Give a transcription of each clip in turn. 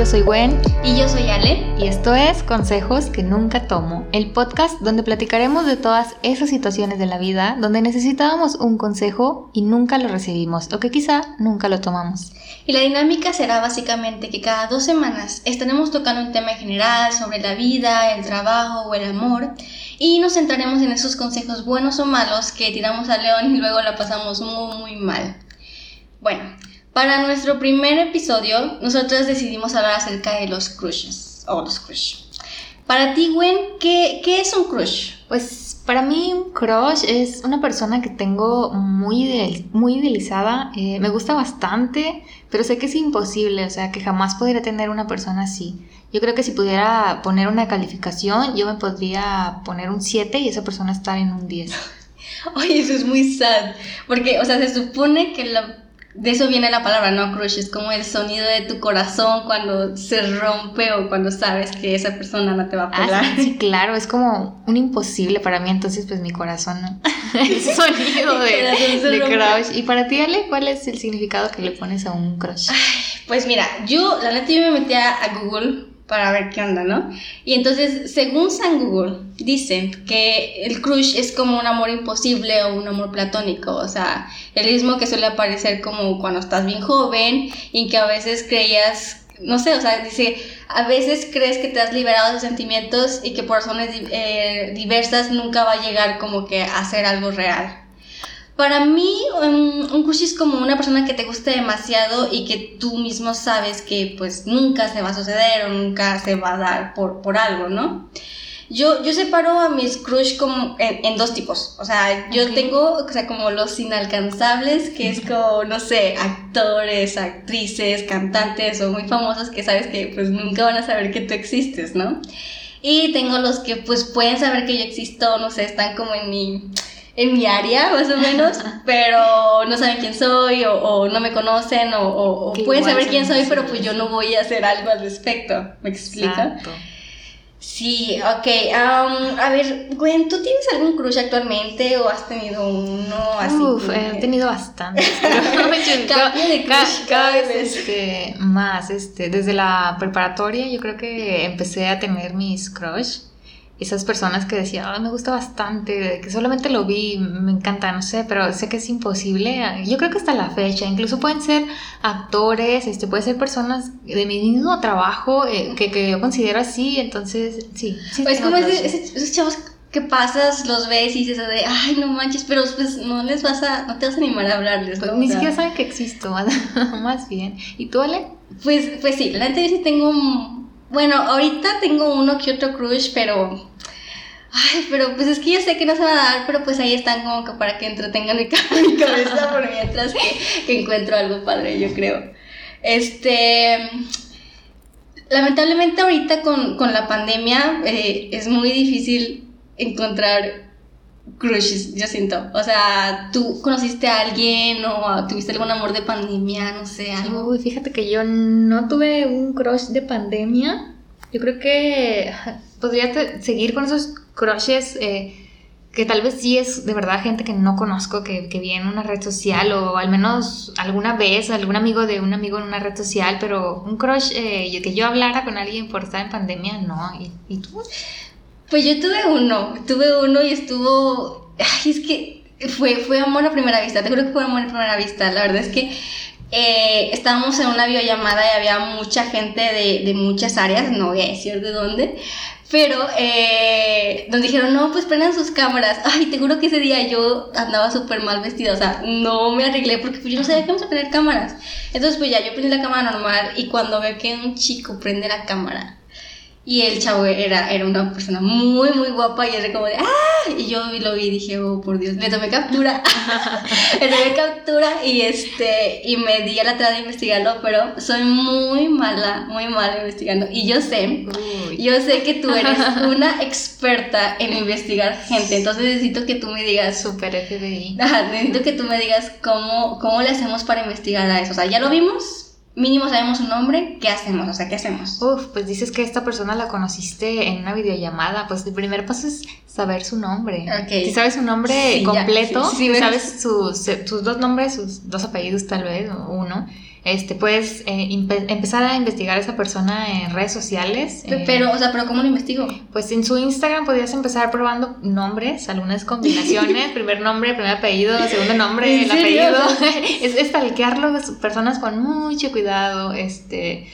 yo soy Gwen. Y yo soy Ale. Y esto es Consejos que nunca tomo, el podcast donde platicaremos de todas esas situaciones de la vida donde necesitábamos un consejo y nunca lo recibimos o que quizá nunca lo tomamos. Y la dinámica será básicamente que cada dos semanas estaremos tocando un tema general sobre la vida, el trabajo o el amor y nos centraremos en esos consejos buenos o malos que tiramos a león y luego la pasamos muy muy mal. Bueno, para nuestro primer episodio, nosotros decidimos hablar acerca de los crushes o los crush. Para ti, Gwen, ¿qué, ¿qué, es un crush? Pues para mí un crush es una persona que tengo muy, muy idealizada, eh, me gusta bastante, pero sé que es imposible, o sea, que jamás podría tener una persona así. Yo creo que si pudiera poner una calificación, yo me podría poner un 7 y esa persona estar en un 10. Oye, eso es muy sad, porque, o sea, se supone que la de eso viene la palabra, ¿no? Crush, es como el sonido de tu corazón cuando se rompe o cuando sabes que esa persona no te va a ah, pelar. sí, claro, es como un imposible para mí, entonces pues mi corazón, ¿no? el sonido de, de crush. Y para ti, Ale, ¿cuál es el significado que le pones a un crush? pues mira, yo, la neta, yo me metí a Google para ver qué onda, ¿no? Y entonces, según San Google, dicen que el crush es como un amor imposible o un amor platónico, o sea, el mismo que suele aparecer como cuando estás bien joven y que a veces creías, no sé, o sea, dice, a veces crees que te has liberado de sentimientos y que por razones eh, diversas nunca va a llegar como que a ser algo real. Para mí, un, crush es como una persona que te gusta demasiado y que tú mismo sabes que pues nunca se va a suceder o nunca se va a dar por, por algo, ¿no? Yo, yo separo a mis crush como en, dos tipos. O sea, yo tengo, o sea, como los inalcanzables, que es como, no sé, actores, actrices, cantantes o muy famosos que sabes que pues nunca van a saber que tú existes, ¿no? Y tengo los que pues pueden saber que yo existo, no sé, están como en mi en mi área, más o menos, pero no saben quién soy o, no me conocen o, pueden saber quién soy, pero pues yo no voy a hacer algo al respecto. ¿Me explica? Sí, ok. a ver, Gwen, ¿tú tienes algún crush actualmente o has tenido uno así? Uf, he tenido bastantes. cada, vez este, más. Este, desde la preparatoria yo creo que empecé a tener mis crush esas personas que decían, me gusta bastante, que solamente lo vi, me encanta, no sé, pero sé que es imposible. Yo creo que hasta la fecha, incluso pueden ser actores, este, pueden ser personas de mi mismo trabajo eh, que, que, yo considero así, entonces sí. sí pues como esos chavos que pasas, los ves y dices de, ay, no manches, pero pues no les vas a, no te vas a animar a hablarles. Pues, ni siquiera saben que existo, más bien. ¿Y tú, Ale? Pues, pues sí, la neta yo sí tengo bueno, ahorita tengo uno que otro crush, pero Ay, pero pues es que yo sé que no se va a dar, pero pues ahí están como que para que entretengan mi, cabeza por mientras que, encuentro algo padre, yo creo. Este. Lamentablemente, ahorita con, la pandemia eh, es muy difícil encontrar crushes, yo siento. O sea, ¿tú conociste a alguien o tuviste algún amor de pandemia? No sé, algo. Uy, fíjate que yo no tuve un crush de pandemia. Yo creo que podría seguir con esos crushes eh, que tal vez sí es de verdad gente que no conozco, que, que vi en una red social o al menos alguna vez algún amigo de un amigo en una red social, pero un crush eh, que yo hablara con alguien por estar en pandemia, no. ¿Y, tú? Pues yo tuve uno, tuve uno y estuvo... Ay, es que fue, fue amor a primera vista, te juro que fue amor a primera vista, la verdad es que... Eh, estábamos en una videollamada y había mucha gente de, de, muchas áreas, no voy a decir de dónde, pero eh, nos dijeron, no, pues prendan sus cámaras. Ay, te juro que ese día yo andaba súper mal vestida, o sea, no me arreglé porque pues, yo no sabía que vamos a poner cámaras. Entonces, pues ya yo prendí la cámara normal y cuando veo que un chico prende la cámara y el chavo era, era una persona muy, muy guapa y era como de ¡ah! Y yo lo vi y dije, oh, por Dios, le tomé captura. le tomé captura y, este, y me di a la tarea de investigarlo, pero soy muy mala, muy mala investigando. Y yo sé, yo sé que tú eres una experta en investigar gente, entonces necesito que tú me digas... Super FBI. necesito que tú me digas cómo, cómo le hacemos para investigar a eso. O sea, ya lo vimos, mínimo sabemos su nombre, ¿qué hacemos? O sea, ¿qué hacemos? Uf, pues dices que esta persona la conociste en una videollamada, pues el primer paso es saber su nombre. Si sabes su nombre completo, si sabes sus, sus, dos nombres, sus dos apellidos tal vez, o uno, este, puedes eh, empezar a investigar a esa persona en redes sociales. eh, Pero, o sea, pero ¿cómo lo investigo? pues en su Instagram podrías empezar probando nombres, algunas combinaciones, primer nombre, primer apellido, segundo nombre, ¿En el serio? apellido. es estalquearlo, personas con mucho cuidado, este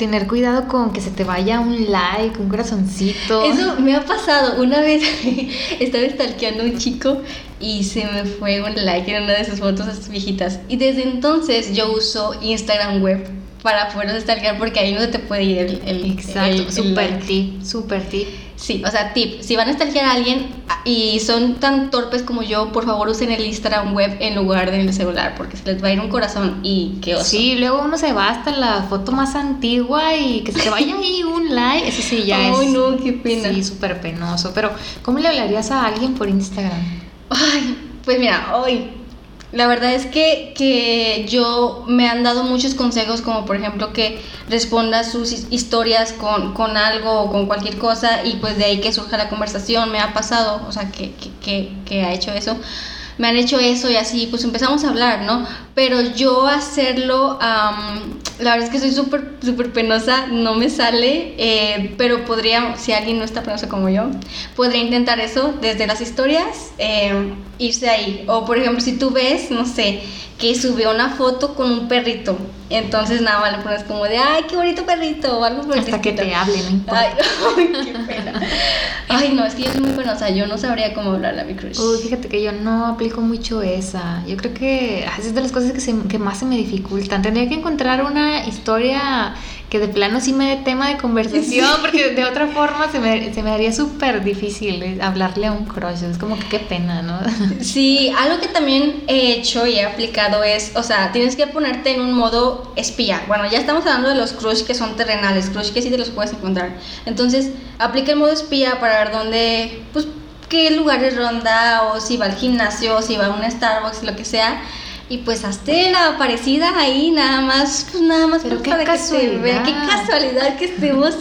tener cuidado con que se te vaya un like, un corazoncito. Eso me ha pasado. Una vez estaba stalkeando a un chico y se me fue un like en una de sus fotos viejitas. Y desde entonces yo uso Instagram web para poder stalkear porque ahí no se te puede ir el, el Exacto, el- el super like. tip, super tip. Sí, o sea, tip, si van a stalkear a alguien y son tan torpes como yo, por favor usen el Instagram web en lugar del celular porque se les va a ir un corazón y qué oso. Sí, luego uno se va hasta la foto más antigua y que se te vaya ahí un like, eso sí ya Ay, es. no, qué pena. Sí, súper penoso. Pero, ¿cómo le hablarías a alguien por Instagram? Ay, pues mira, hoy la verdad es que, que yo me han dado muchos consejos, como por ejemplo que responda sus his- historias con, con algo o con cualquier cosa y pues de ahí que surja la conversación, me ha pasado, o sea, que, que, que ha hecho eso. Me han hecho eso y así, pues empezamos a hablar, ¿no? Pero yo hacerlo, am, la verdad es que soy súper, súper penosa, no me sale, eh, pero podría, si alguien no está penoso como yo, podría intentar eso desde las historias, eh, irse ahí. O por ejemplo, si tú ves, no sé, que subió una foto con un perrito, entonces nada más le pones como de, ay, qué bonito perrito, o algo por el Hasta que te hable, no importa. Ay, ay, qué pena. Ay, no, es que yo soy muy penosa, yo no sabría cómo hablarle a mi crush. Uy, fíjate que yo no aplico mucho esa. Yo creo que ah, es de las cosas que, se- que más se me dificultan. Tendría que encontrar una historia que de plano sí me dé tema de conversación, porque de otra forma se me, se me haría súper difícil eh, hablarle a un crush. Es como que qué pena, ¿no? Sí, algo que también he hecho y he aplicado es, o sea, tienes que ponerte en un modo espía. Bueno, ya estamos hablando de los crush que son terrenales, crush que sí te los puedes encontrar. Entonces, aplica el modo espía para ver dónde, pues, qué lugares ronda o si va al gimnasio, o si va a un Starbucks, lo que sea. Y pues hazte la parecida ahí, nada más, pues nada más Pero pues, qué para que se vea. Qué casualidad. casualidad que estemos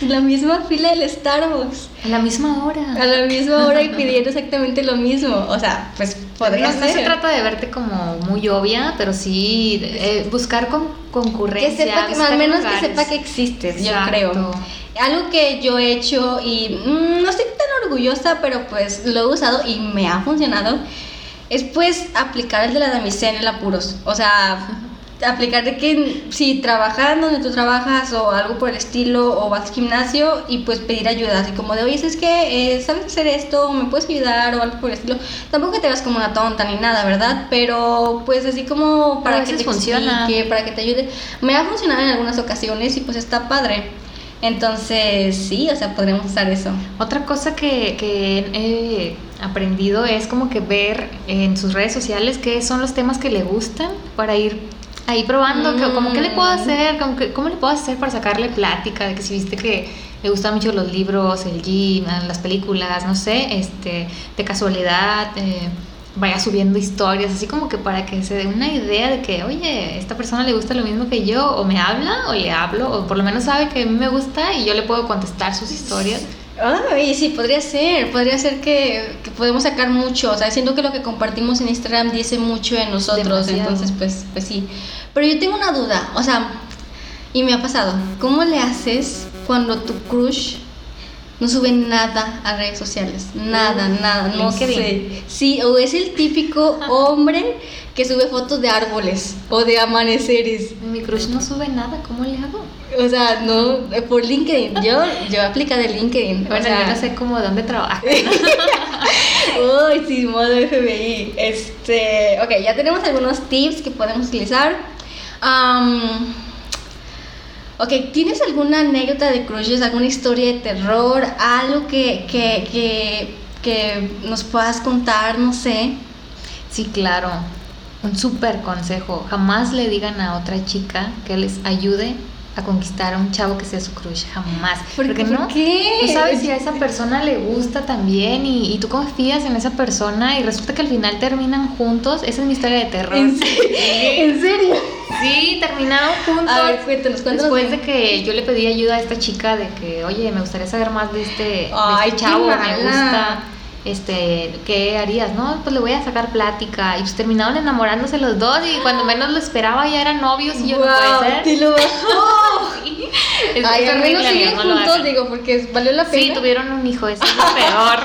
en la misma fila del Starbucks A la misma hora. a la misma hora y pidiendo exactamente lo mismo. O sea, pues podría no, no se trata de verte como muy obvia, pero sí eh, buscar con, concurrencia. que sepa que, buscar al menos lugares. que sepa que existes, yo creo. Algo que yo he hecho y mm, no estoy tan orgullosa, pero pues lo he usado y me ha funcionado, es pues aplicar el de la damisela en apuros. O sea, aplicar de que si trabajas donde tú trabajas o algo por el estilo o vas al gimnasio y pues pedir ayuda, así como de, oye, es que eh, sabes hacer esto, me puedes ayudar o algo por el estilo. Tampoco que te veas como una tonta ni nada, ¿verdad? Pero pues así como para que te funciona. explique, para que te ayude. Me ha funcionado en algunas ocasiones y pues está padre. Entonces, sí, o sea, podríamos usar eso. Otra cosa que, que he aprendido es como que ver en sus redes sociales qué son los temas que le gustan para ir ahí probando, que, como qué le puedo Mm. hacer, como que- cómo le puedo hacer para sacarle plática, de que si viste que le gustan mucho los libros, el gym, las películas, no sé, este, de casualidad, eh, vaya subiendo historias, así como que para que se dé una idea de que, oye, esta persona le gusta lo mismo que yo, o me habla, o le hablo, o por lo menos sabe que a mí me gusta y yo le puedo contestar sus historias. Ay, sí, podría ser, podría ser que, que podemos sacar mucho, o sea, siento que lo que compartimos en Instagram dice mucho de nosotros, Demasiado. entonces pues, pues sí. Pero yo tengo una duda, o sea, y me ha pasado, ¿cómo le haces cuando tu crush no sube nada a redes sociales? Nada, nada, no LinkedIn. sé. Sí, o es el típico hombre que sube fotos de árboles o de amaneceres. Mi crush no sube nada, ¿cómo le hago? O sea, no, eh, por LinkedIn. Yo, yo aplica de LinkedIn. Bueno, o sea, yo no sé cómo, dónde trabaja. Uy, sí, modo FBI. Este, ok, ya tenemos algunos tips que podemos utilizar. Am, ok, ¿tienes alguna anécdota de crushes, alguna historia de terror, algo que, que, que, que nos puedas contar, no sé? Sí, claro. Un súper consejo. Jamás le digan a otra chica que les ayude a conquistar a un chavo que sea su crush. Jamás. ¿Por- Porque por no, qué? no sabes si a esa persona le gusta también y, y tú confías en esa persona y resulta que al final terminan juntos. Esa es mi historia de terror. ¿En serio? ¿En serio? Sí, terminaron juntos. A ver, cuéntanos, cuéntanos Después de que yo le pedí ayuda a esta chica de que, oye, me gustaría saber más de este, de Ay, este qué chavo, me gusta. este, ¿qué harías? No, pues le voy a sacar plática. Y pues terminaron enamorándose los dos y cuando menos lo esperaba ya eran novios y yo no puede ser. Te lo Sí. Es Ay, menos horrible, siguen amigos, juntos, digo, porque valió la pena. Sí, tuvieron un hijo, eso es lo peor.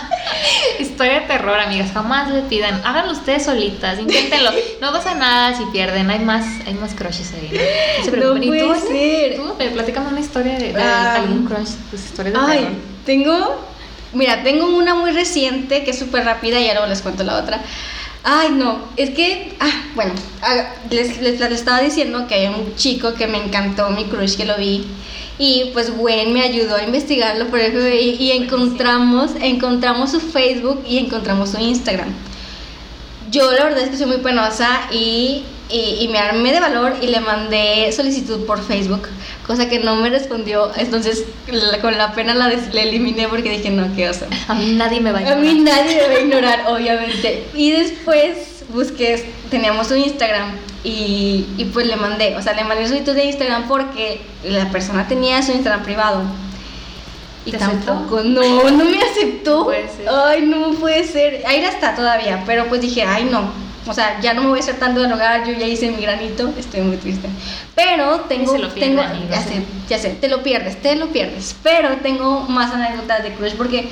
Historia de terror, amigas. Jamás le pidan. Háganlo ustedes solitas, inténtenlo. No pasa nada si pierden. Hay más, hay más crushes ahí. No, se No. ¿Y tú, ser. Tú, platícame una historia de, de Ah. algún crush, tus historias de Ay, terror. tengo. Mira, tengo una muy reciente que es súper rápida y luego les cuento la otra. Ay, no, es que. Ah, bueno, ah, les, les, les estaba diciendo que hay un chico que me encantó, mi crush, que lo vi. Y pues Gwen me ayudó a investigarlo por el FBI y encontramos, encontramos su Facebook y encontramos su Instagram. Yo la verdad es que soy muy penosa y, y, y me armé de valor y le mandé solicitud por Facebook, cosa que no me respondió. Entonces la- con la pena la des- la eliminé porque dije, no, qué oso. A mí nadie me va a A mí ignorar. nadie me va a ignorar, obviamente. Y después busqué, teníamos un Instagram y, y pues le mandé, o sea, le mandé solicitud de Instagram porque la persona tenía su Instagram privado. Y ¿Te aceptó? tampoco, no, no me aceptó. Puede ser. Ay, no puede ser. Ahí está todavía, pero pues dije, ay, no. O sea, ya no me voy a hacer tanto de rogar, yo ya hice mi granito, estoy muy triste. Pero tengo, lo tengo, ya sé, ya sé, te lo pierdes, te lo pierdes. Pero tengo más anécdotas de crush porque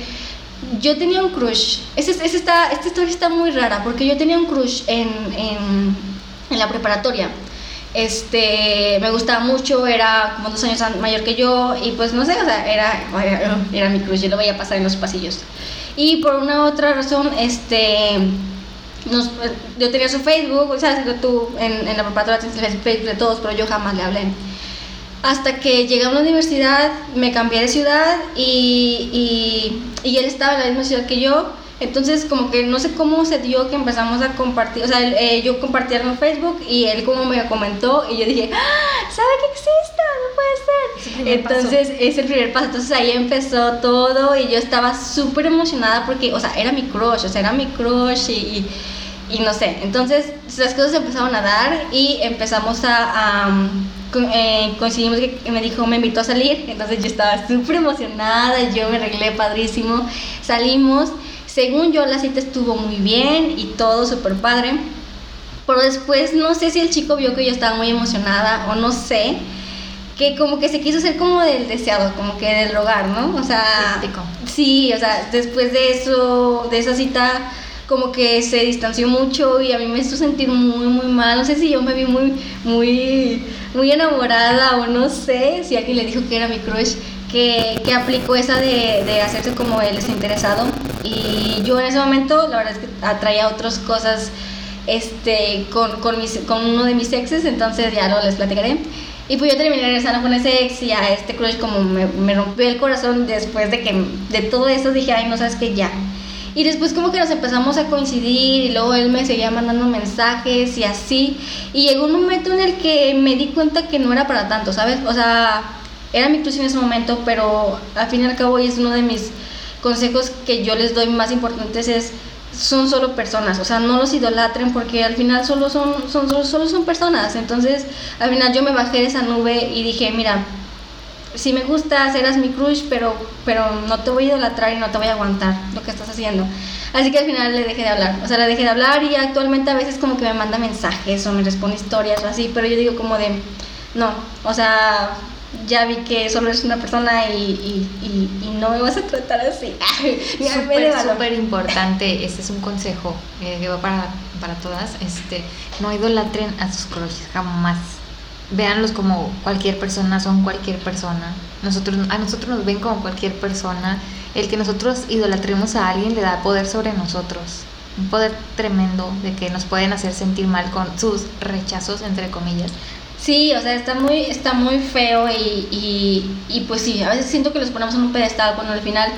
yo tenía un crush. Ese, ese está, esta historia está muy rara porque yo tenía un crush en, en, en la preparatoria. Este, me gustaba mucho, era como dos años mayor que yo y pues no sé, o sea, era, era, mi crush, yo lo veía pasar en los pasillos. Y por una otra razón, este, nos- yo tenía su Facebook, o sea, tú en, en la preparatoria tienes el Facebook de todos, pero yo jamás le hablé. Hasta que llegué a una universidad, me cambié de ciudad y, y, y él estaba en la misma ciudad que yo. Entonces, como que no sé cómo se dio que empezamos a compartir, o sea, él- eh, yo compartía en Facebook y él como me comentó y yo dije, ¡Ah! ¿sabe que exista? No puede ser. paso. Entonces, es el primer paso. Entonces ahí empezó todo y yo estaba súper emocionada porque, o sea, era mi crush, o sea, era mi crush y, y, y no sé. Entonces las cosas empezaron a dar y empezamos a... a, co- eh, coincidimos que me dijo, me invitó a salir, entonces yo estaba súper emocionada, yo me arreglé padrísimo, salimos, según yo la cita estuvo muy bien y todo súper padre, pero después no sé si el chico vio que yo estaba muy emocionada o no sé, que como que se quiso hacer como del deseado, como que del rogar, ¿no? O sea, sí, o sea, después de eso, de esa cita, como que se distanció mucho y a mí me hizo sentir muy, muy mal. No sé si yo me vi muy, muy, muy enamorada o no sé si alguien le dijo que era mi crush. Que, que aplicó esa de, de hacerse como el desinteresado y yo en ese momento la verdad es que atraía otras cosas este, con, con, mis- con uno de mis exes, entonces ya lo les platicaré. Y pues yo terminé regresando con ese ex y a este crush como me, me rompió el corazón después de que de todo eso dije, ay, no sabes que ya. Y después como que nos empezamos a coincidir y luego él me seguía mandando mensajes y así. Y llegó un momento en el que me di cuenta que no era para tanto, ¿sabes? O sea, era mi crush en ese momento, pero al fin y al cabo y es uno de mis consejos que yo les doy más importantes es son solo personas, o sea, no los idolatren porque al final solo son, son solo, solo son personas. Entonces, al final yo me bajé de esa nube y dije, mira, si me gustas, eras mi crush, pero, pero no te voy a idolatrar y no te voy a aguantar lo que estás haciendo. Así que al final le dejé de hablar, o sea, le dejé de hablar y actualmente a veces como que me manda mensajes o me responde historias o así, pero yo digo como de, no, o sea, ya vi que solo eres una persona y, y, y, y no me vas a tratar así. Súper, súper importante. Este es un consejo eh, que va para, para todas. Este, no idolatren a sus crushes, jamás. Véanlos como cualquier persona, son cualquier persona. Nosotros, a nosotros nos ven como cualquier persona. El que nosotros idolatremos a alguien le da poder sobre nosotros. Un poder tremendo de que nos pueden hacer sentir mal con sus rechazos, entre comillas. Sí, o sea, está muy, está muy feo y, y, y pues sí, a veces siento que los ponemos en un pedestal cuando al final,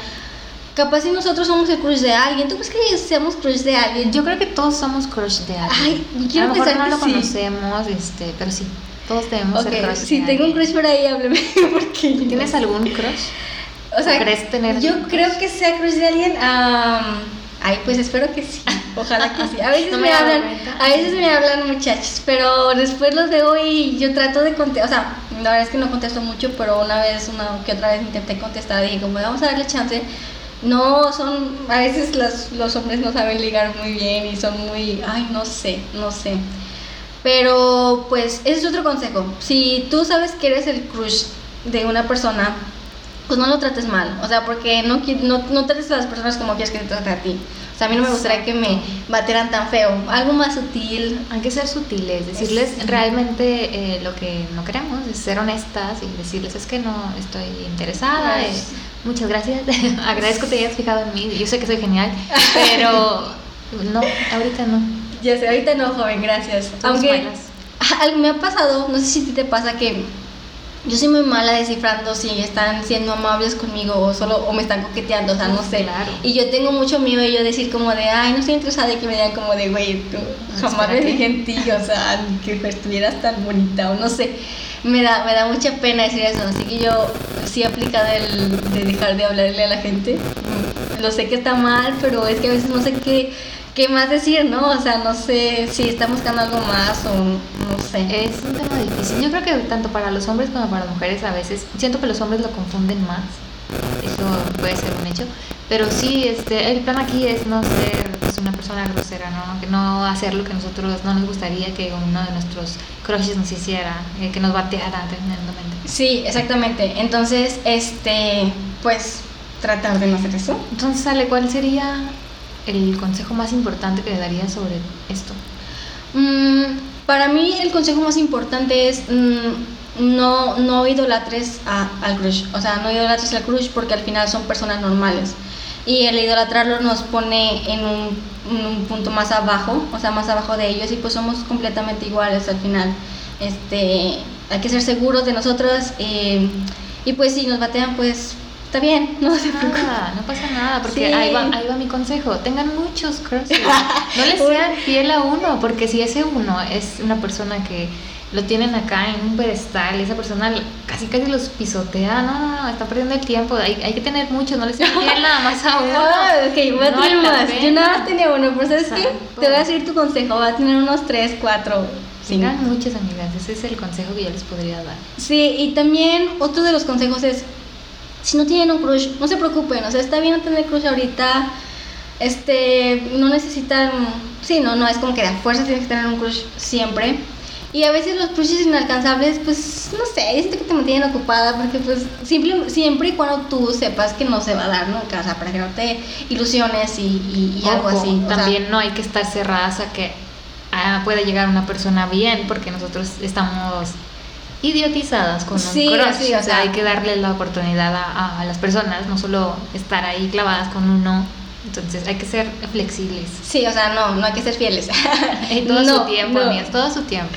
capaz si nosotros somos el crush de alguien, ¿tú crees que seamos crush de alguien? Yo creo que todos somos crush de alguien. Ay, quiero a lo mejor pensar no lo sí. conocemos, este, pero sí, todos debemos Ok, ser crush. si tengo un alguien. crush por ahí, hábleme, porque... ¿Tienes algún crush? O sea, ¿O crees tener yo algún crush? creo que sea crush de alguien. am, ay, pues espero que sí. Ojalá que sí. A veces No me, me hablan, a veces me hablan muchachos, pero después los veo y yo trato de contestar. O sea, la verdad es que no contesto mucho, pero una vez, una que otra vez intenté contestar y dije, como vamos a darle chance. No, son, a veces los, los hombres no saben ligar muy bien y son muy, ay, no sé, no sé. Pero pues ese es otro consejo. Si tú sabes que eres el crush de una persona, pues no lo trates mal. O sea, porque no, no, no trates a las personas como quieres que te traten a ti. O sea, a mí no me gustaría que me bateran tan feo. Algo más sutil. Hay que ser sutiles, decirles realmente eh, lo que no queremos, es ser honestas y decirles es que no estoy interesada. Eh, muchas gracias, agradezco que te hayas fijado en mí. Yo sé que soy genial, pero no, ahorita no. Ya sé, ahorita no, joven, gracias. Aunque algo me ha pasado, no sé si te pasa que yo soy muy mala descifrando si están siendo amables conmigo o solo o me están coqueteando, o sea, no sé. Y yo tengo mucho miedo de yo decir como de, ay, no estoy interesada y que me digan como de, güey, tú jamás me dije en ti, o sea, que estuvieras tan bonita o no sé. Me da, me da mucha pena decir eso, así que yo sí he aplicado el de dejar de hablarle a la gente. Lo sé que está mal, pero es que a veces no sé qué ¿qué más decir, no? O sea, no sé si está buscando algo más o no sé. Es un tema difícil. Yo creo que tanto para los hombres como para las mujeres a veces, siento que los hombres lo confunden más. Eso puede ser un hecho. Pero sí, este, el plan aquí es no ser pues, una persona grosera, ¿no? Que no hacer lo que nosotros no nos gustaría que uno de nuestros crushes nos hiciera, eh, que nos bateara tremendamente. Sí, exactamente. Entonces, este, pues tratar de no hacer eso. Entonces, Ale, ¿cuál sería el consejo más importante que le darías sobre esto? Mm, para mí el consejo más importante es mm, no, no idolatres al crush. O sea, no idolatres al crush porque al final son personas normales. Y el idolatrarlo nos pone en un, punto más abajo, o sea, más abajo de ellos y pues somos completamente iguales al final. Este, hay que ser seguros de nosotros eh, y pues si nos batean pues está bien, no se nada, no pasa nada, porque ahí, va, ahí va mi consejo, tengan muchos crushes, no les sean fiel a uno, porque si ese uno es una persona que lo tienen acá en un pedestal, esa persona casi casi los pisotea, no, no, no, está perdiendo el tiempo, hay, hay que tener muchos, no les fiel nada más a uno. Ah, ok, voy a tener más, yo nada más tenía uno, pero ¿sabes qué? Te voy a decir tu consejo, va a tener unos tres, cuatro, Tengan muchas amigas, ese es el consejo que yo les podría dar. Sí, y también otro de los consejos es si no tienen un crush, no se preocupen, o sea, está bien tener crush ahorita, este, no necesitan, sí, no, no, es como que de fuerza tienes que tener un crush siempre. Y a veces los crushes inalcanzables, pues, no sé, es que te mantienen ocupada porque, pues, simple, siempre y cuando tú sepas que no se va a dar nunca, o sea, para que no te ilusiones y, algo así. También no hay que estar cerradas a que ah, pueda llegar una persona bien, porque nosotros estamos idiotizadas con un crush. o, sea, hay que darle la oportunidad a, las personas, no solo estar ahí clavadas con uno. Entonces hay que ser flexibles. Sí, o sea, no, no hay que ser fieles. todo su tiempo, amigas, todo su tiempo.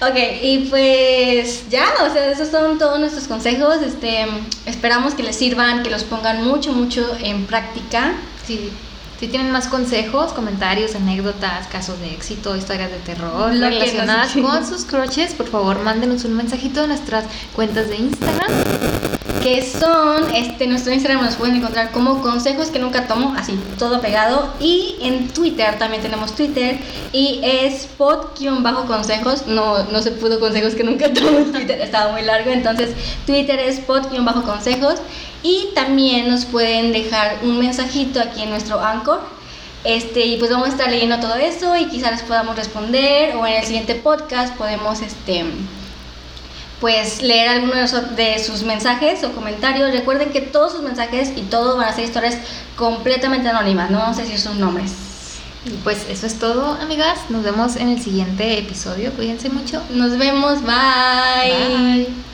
Ok, y pues ya, o sea, esos son todos nuestros consejos. Este, esperamos que les sirvan, que los pongan mucho, mucho en práctica. Sí. Si tienen más consejos, comentarios, anécdotas, casos de éxito, historias de terror relacionadas con sus crushes, por favor, mándenos un mensajito en nuestras cuentas de Instagram. Que son, este, nuestro Instagram nos pueden encontrar como consejos que nunca tomo, así, todo pegado. Y en Twitter, también tenemos Twitter, y es pod-consejos. No, no se pudo consejos que nunca tomo en Twitter, estaba muy largo. Entonces, Twitter es pod-consejos. Y también nos pueden dejar un mensajito aquí en nuestro Anchor. Este, y pues vamos a estar leyendo todo eso y quizás les podamos responder o en el siguiente podcast podemos este, pues leer algunos de sus mensajes o comentarios. Recuerden que todos sus mensajes y todo van a ser historias completamente anónimas, no vamos a decir sus nombres. Y pues eso es todo, amigas. Nos vemos en el siguiente episodio. Cuídense mucho. Nos vemos. bye.